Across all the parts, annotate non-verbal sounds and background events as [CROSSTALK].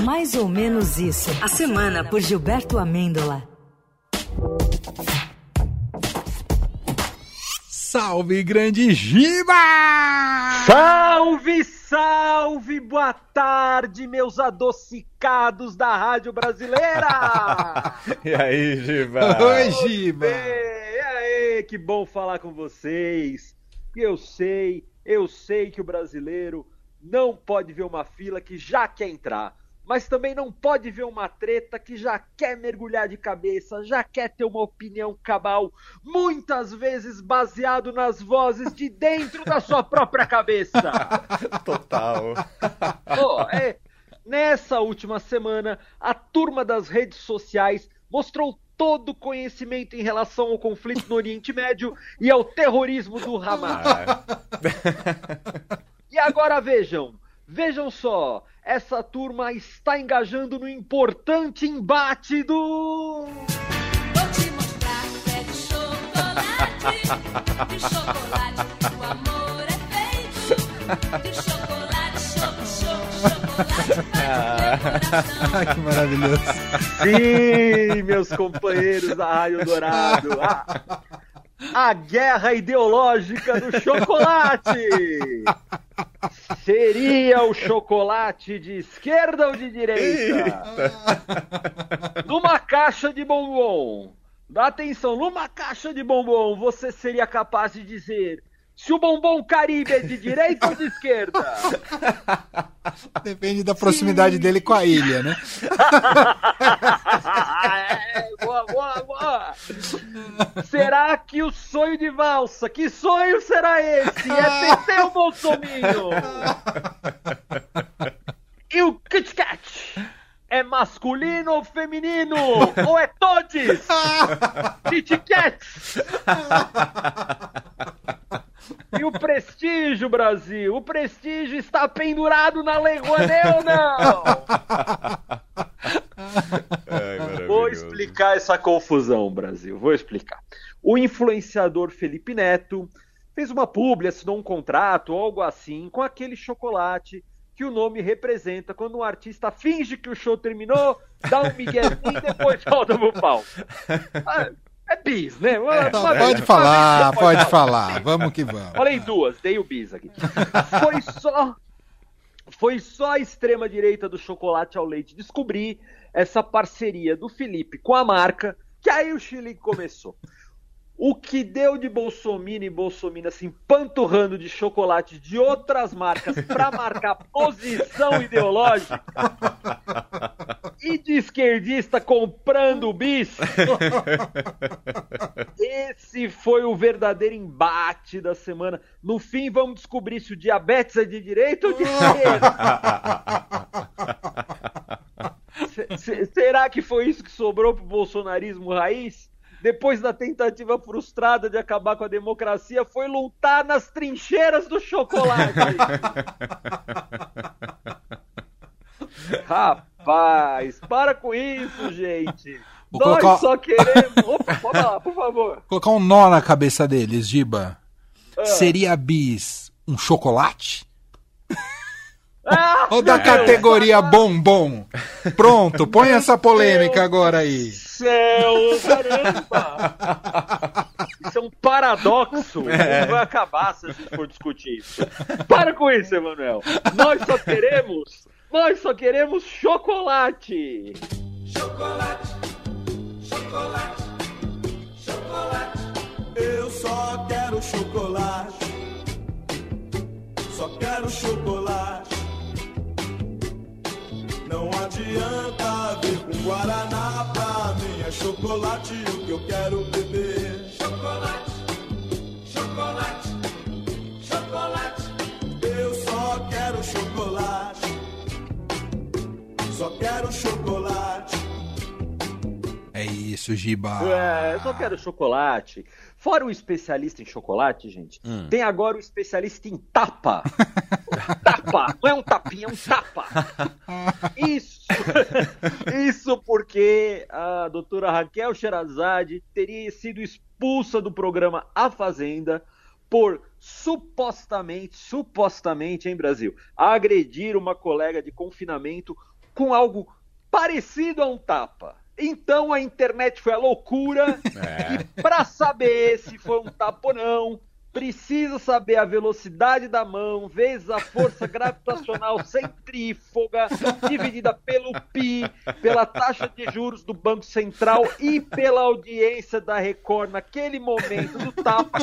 Mais ou menos isso. A semana por Gilberto Amêndola. Salve, grande Giba! Salve, salve! Boa tarde, meus adocicados da Rádio Brasileira! [LAUGHS] e aí, Giba? Oi, Giba! E aí, que bom falar com vocês. Eu sei, eu sei que o brasileiro não pode ver uma fila que já quer entrar mas também não pode ver uma treta que já quer mergulhar de cabeça, já quer ter uma opinião cabal, muitas vezes baseado nas vozes de dentro da sua própria cabeça. [LAUGHS] Total. Oh, é, nessa última semana, a turma das redes sociais mostrou todo o conhecimento em relação ao conflito no Oriente Médio e ao terrorismo do Hamas. Ah. e agora vejam, Vejam só, essa turma está engajando no importante embate do. Vou te mostrar que é de chocolate, de chocolate, o amor é feito de chocolate, chocolate, chocolate. [LAUGHS] que maravilhoso. Sim, meus companheiros da Raio Dourado. Ah, a guerra ideológica do chocolate. Seria o chocolate de esquerda ou de direita? Eita. Numa caixa de bombom. Dá atenção, numa caixa de bombom, você seria capaz de dizer se o bombom Caribe é de direita ou de esquerda? Depende da proximidade Sim. dele com a ilha, né? [LAUGHS] é, boa, boa, boa. Será que o sonho de valsa, que sonho será esse? É PT ou Bolsonaro? E o Kit Kat? É masculino ou feminino? ou é todes? Kit Kat! E o prestígio, Brasil? O prestígio está pendurado na Rouanet ou não? Explicar essa confusão, Brasil. Vou explicar. O influenciador Felipe Neto fez uma publi, assinou um contrato, algo assim, com aquele chocolate que o nome representa quando um artista finge que o show terminou, dá um miguezinho e depois [LAUGHS] volta pro palco. Ah, é bis, né? Uma, é, uma pode vez, falar, pode, pode falar. falar. Vamos que vamos. Falei duas, dei o bis aqui. Foi só. Foi só a extrema direita do chocolate ao leite descobrir essa parceria do Felipe com a marca, que aí o Chile começou. O que deu de Bolsonaro e Bolsonaro assim, panturrando de chocolate de outras marcas para marcar posição ideológica e de esquerdista comprando bis. [LAUGHS] Esse foi o verdadeiro embate da semana. No fim, vamos descobrir se o diabetes é de direita ou de esquerda. [LAUGHS] Será que foi isso que sobrou pro bolsonarismo raiz? depois da tentativa frustrada de acabar com a democracia, foi lutar nas trincheiras do chocolate. [LAUGHS] Rapaz, para com isso, gente. Vou Nós colocar... só queremos. Opa, pode lá, por favor. Colocar um nó na cabeça deles, Giba. Ah. Seria bis um chocolate? Ah, Ou da categoria bombom? Pronto, põe essa polêmica agora aí céu, caramba! Isso é um paradoxo. [LAUGHS] É. Não vai acabar se a gente for discutir isso. Para com isso, Emanuel. Nós só queremos, nós só queremos chocolate. Chocolate, chocolate, chocolate. Eu só quero chocolate. Só quero chocolate. Não adianta vir com Guaraná pra mim. É chocolate o que eu quero beber. Chocolate, quero chocolate. É isso, Giba. É, eu só quero chocolate. Fora o especialista em chocolate, gente, hum. tem agora o especialista em tapa. [LAUGHS] tapa, não é um tapinha, é um tapa. Isso, [LAUGHS] isso porque a doutora Raquel Sherazade teria sido expulsa do programa A Fazenda por supostamente, supostamente em Brasil, agredir uma colega de confinamento com algo parecido a um tapa. Então a internet foi a loucura e para saber se foi um tapa ou não, precisa saber a velocidade da mão vezes a força gravitacional centrífuga dividida pelo pi, pela taxa de juros do Banco Central e pela audiência da Record naquele momento do tapa.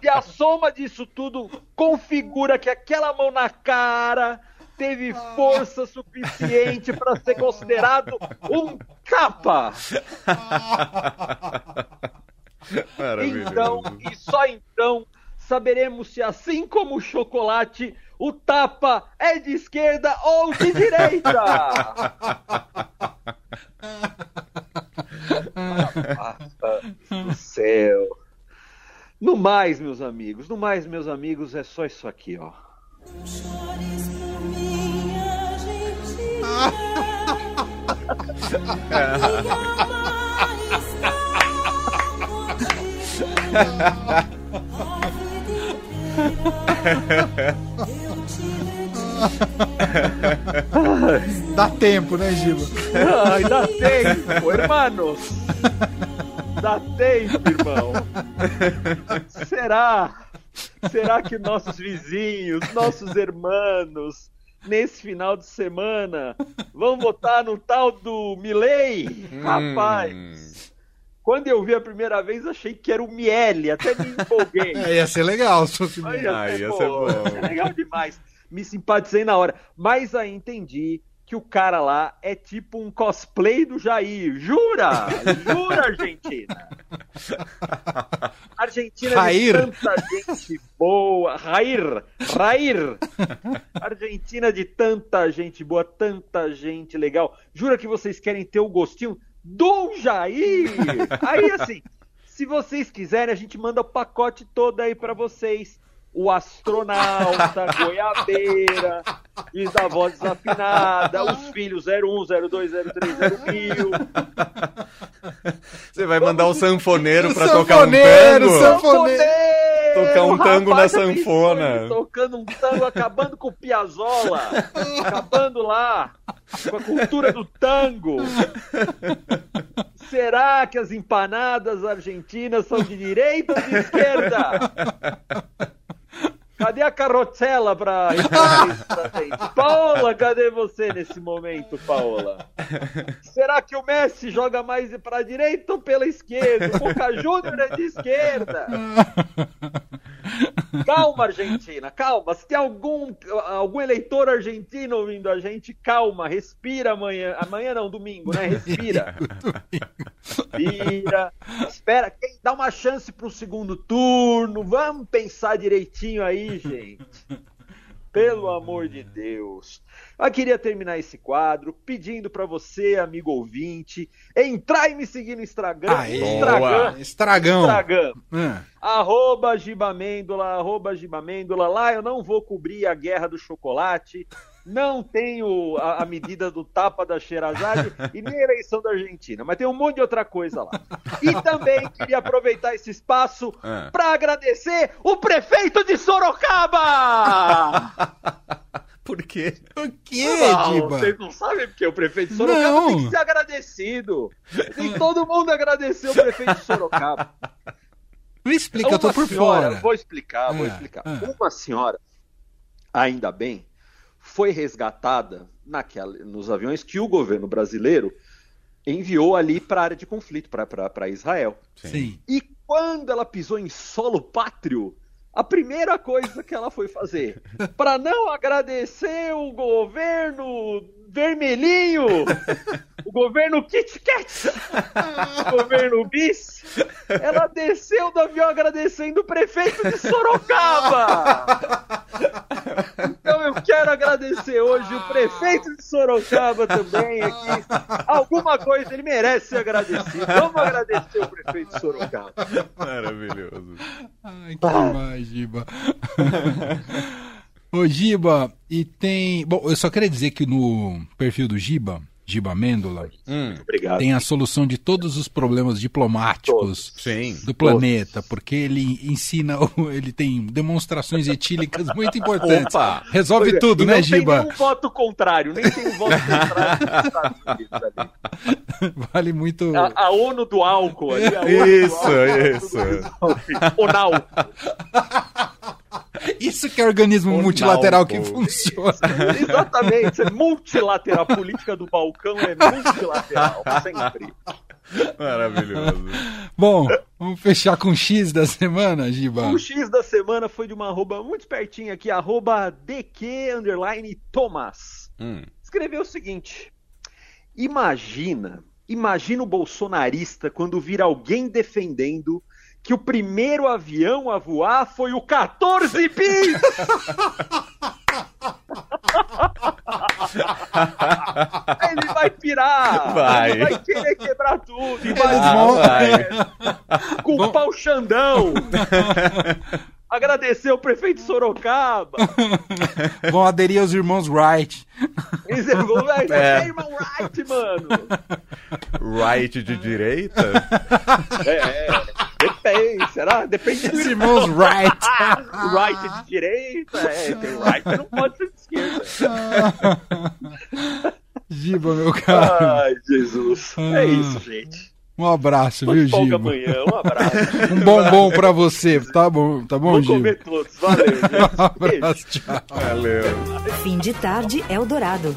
Se a soma disso tudo configura que aquela mão na cara teve força suficiente para ser considerado um capa. Então, e só então, saberemos se, assim como o chocolate, o tapa é de esquerda ou de direita. do [LAUGHS] céu. No mais, meus amigos, no mais, meus amigos, é só isso aqui, ó. Dá tempo, né, Giba? Ai, dá tempo, hermanos. Dá tempo, irmão. Será? Será que nossos vizinhos, nossos irmãos, nesse final de semana, vão votar no tal do Milley? Rapaz, quando eu vi a primeira vez, achei que era o Miele, até me empolguei. É, [LAUGHS] ia ser legal se fosse Olha, mesmo. Ah, ia pô, ser bom. é legal demais. Me simpatizei na hora. Mas aí entendi que o cara lá é tipo um cosplay do Jair. Jura? Jura, Argentina? [LAUGHS] Argentina Jair. de tanta gente boa. Rair. Rair. [LAUGHS] Argentina de tanta gente boa, tanta gente legal. Jura que vocês querem ter o gostinho do Jair? Aí assim, se vocês quiserem, a gente manda o pacote todo aí pra vocês. O astronauta, [LAUGHS] goiabeira, diz a voz desafinada, os filhos 01, 02, 03, 01000. Você vai mandar um sanfoneiro O pra tocar um sanfoneiro, tango? sanfo- Sanfoneiro! Tocar um tango na sanfona. Tocando um tango, acabando com o Piazzolla. acabando lá com a cultura do tango. Será que as empanadas argentinas são de direita ou de esquerda? Cadê a carrossela pra [LAUGHS] gente? Paola, cadê você nesse momento, Paola? Será que o Messi joga mais pra direita ou pela esquerda? O Boca Júnior é de esquerda. [LAUGHS] [LAUGHS] Calma, Argentina, calma. Se tem algum, algum eleitor argentino ouvindo a gente, calma, respira amanhã. Amanhã não, domingo, né? Respira. [LAUGHS] Respira. Espera, quem dá uma chance pro segundo turno. Vamos pensar direitinho aí, gente. Pelo amor de Deus. Eu queria terminar esse quadro pedindo pra você, amigo ouvinte, entrar e me seguir no Instagram. Aê. Instagram. Estragão. Instagram. Ah, Arroba Gibamêndola, arroba Gibamêndola. Lá eu não vou cobrir a guerra do chocolate, não tenho a, a medida do tapa da Xerazade e nem a eleição da Argentina, mas tem um monte de outra coisa lá. E também queria aproveitar esse espaço Ah. para agradecer o prefeito de Sorocaba! [LAUGHS] Por quê? o que, Não, Giba? vocês não sabem porque o prefeito de Sorocaba Não. tem que ser agradecido. Tem todo mundo agradecer o prefeito de Sorocaba. [LAUGHS] Me explica, eu tô Uma por senhora, fora. Vou explicar, vou Ah, explicar. ah. Uma senhora, ainda bem, foi resgatada naquela, nos aviões que o governo brasileiro enviou ali para a área de conflito, para Israel. Sim. E quando ela pisou em solo pátrio, a primeira coisa que ela foi fazer, [LAUGHS] para não agradecer o governo vermelhinho, o governo Kit Kat, o governo Bis, ela desceu do avião agradecendo o prefeito de Sorocaba. [LAUGHS] Então eu quero agradecer hoje o prefeito de Sorocaba também aqui. Alguma coisa ele merece ser agradecido. Vamos agradecer o prefeito de Sorocaba. Maravilhoso. Ai, que demais, Giba. Ô, Giba, e tem. Bom, eu só queria dizer que no perfil do Giba, Giba Mêndola, Hum, tem a solução de todos os problemas diplomáticos sim. do planeta, porque ele ensina, [LAUGHS] ele tem demonstrações etílicas muito importantes. Opa! Resolve Pois é, tudo, e né, não tem Giba? nenhum voto contrário, nem tem um voto contrário. [LAUGHS] Vale muito. A, a ONU do álcool ali. a [LAUGHS] ONU do Isso, álcool, isso. ONAL. Isso que é organismo O multilateral que funciona. [LAUGHS] Exatamente. É multilateral. A política do balcão é multilateral. Sempre. Maravilhoso. Bom, vamos fechar com X da semana, Giba. O X da semana foi de uma arroba muito espertinha aqui, arroba DQ underline Thomas. Hum. Escreveu o seguinte: Imagina, imagina o bolsonarista quando vir alguém defendendo que o primeiro avião a voar foi o 14 bis! [LAUGHS] Ele vai pirar! Vai. Ele vai querer quebrar tudo! E vai vão- vai. culpar o Xandão! [LAUGHS] Agradecer o prefeito de Sorocaba! [LAUGHS] Vão aderir aos irmãos Wright. Eles vão, "Vai, você É. é irmão Wright, mano! Right de direita? É, é, depende, será? Depende do Os irmão. irmãos Wright. [LAUGHS] O right de direita, é, tem right que não pode ser de esquerda. Giba, meu cara. Ai, Jesus. É isso, gente. Um abraço, viu, Giba? amanhã, um abraço. [LAUGHS] Um bombom pra você, tá bom, tá bom, Vou Giba? comer todos, valeu, gente. [LAUGHS] Um Beijo. abraço, tchau. Valeu. Fim de tarde Eldorado.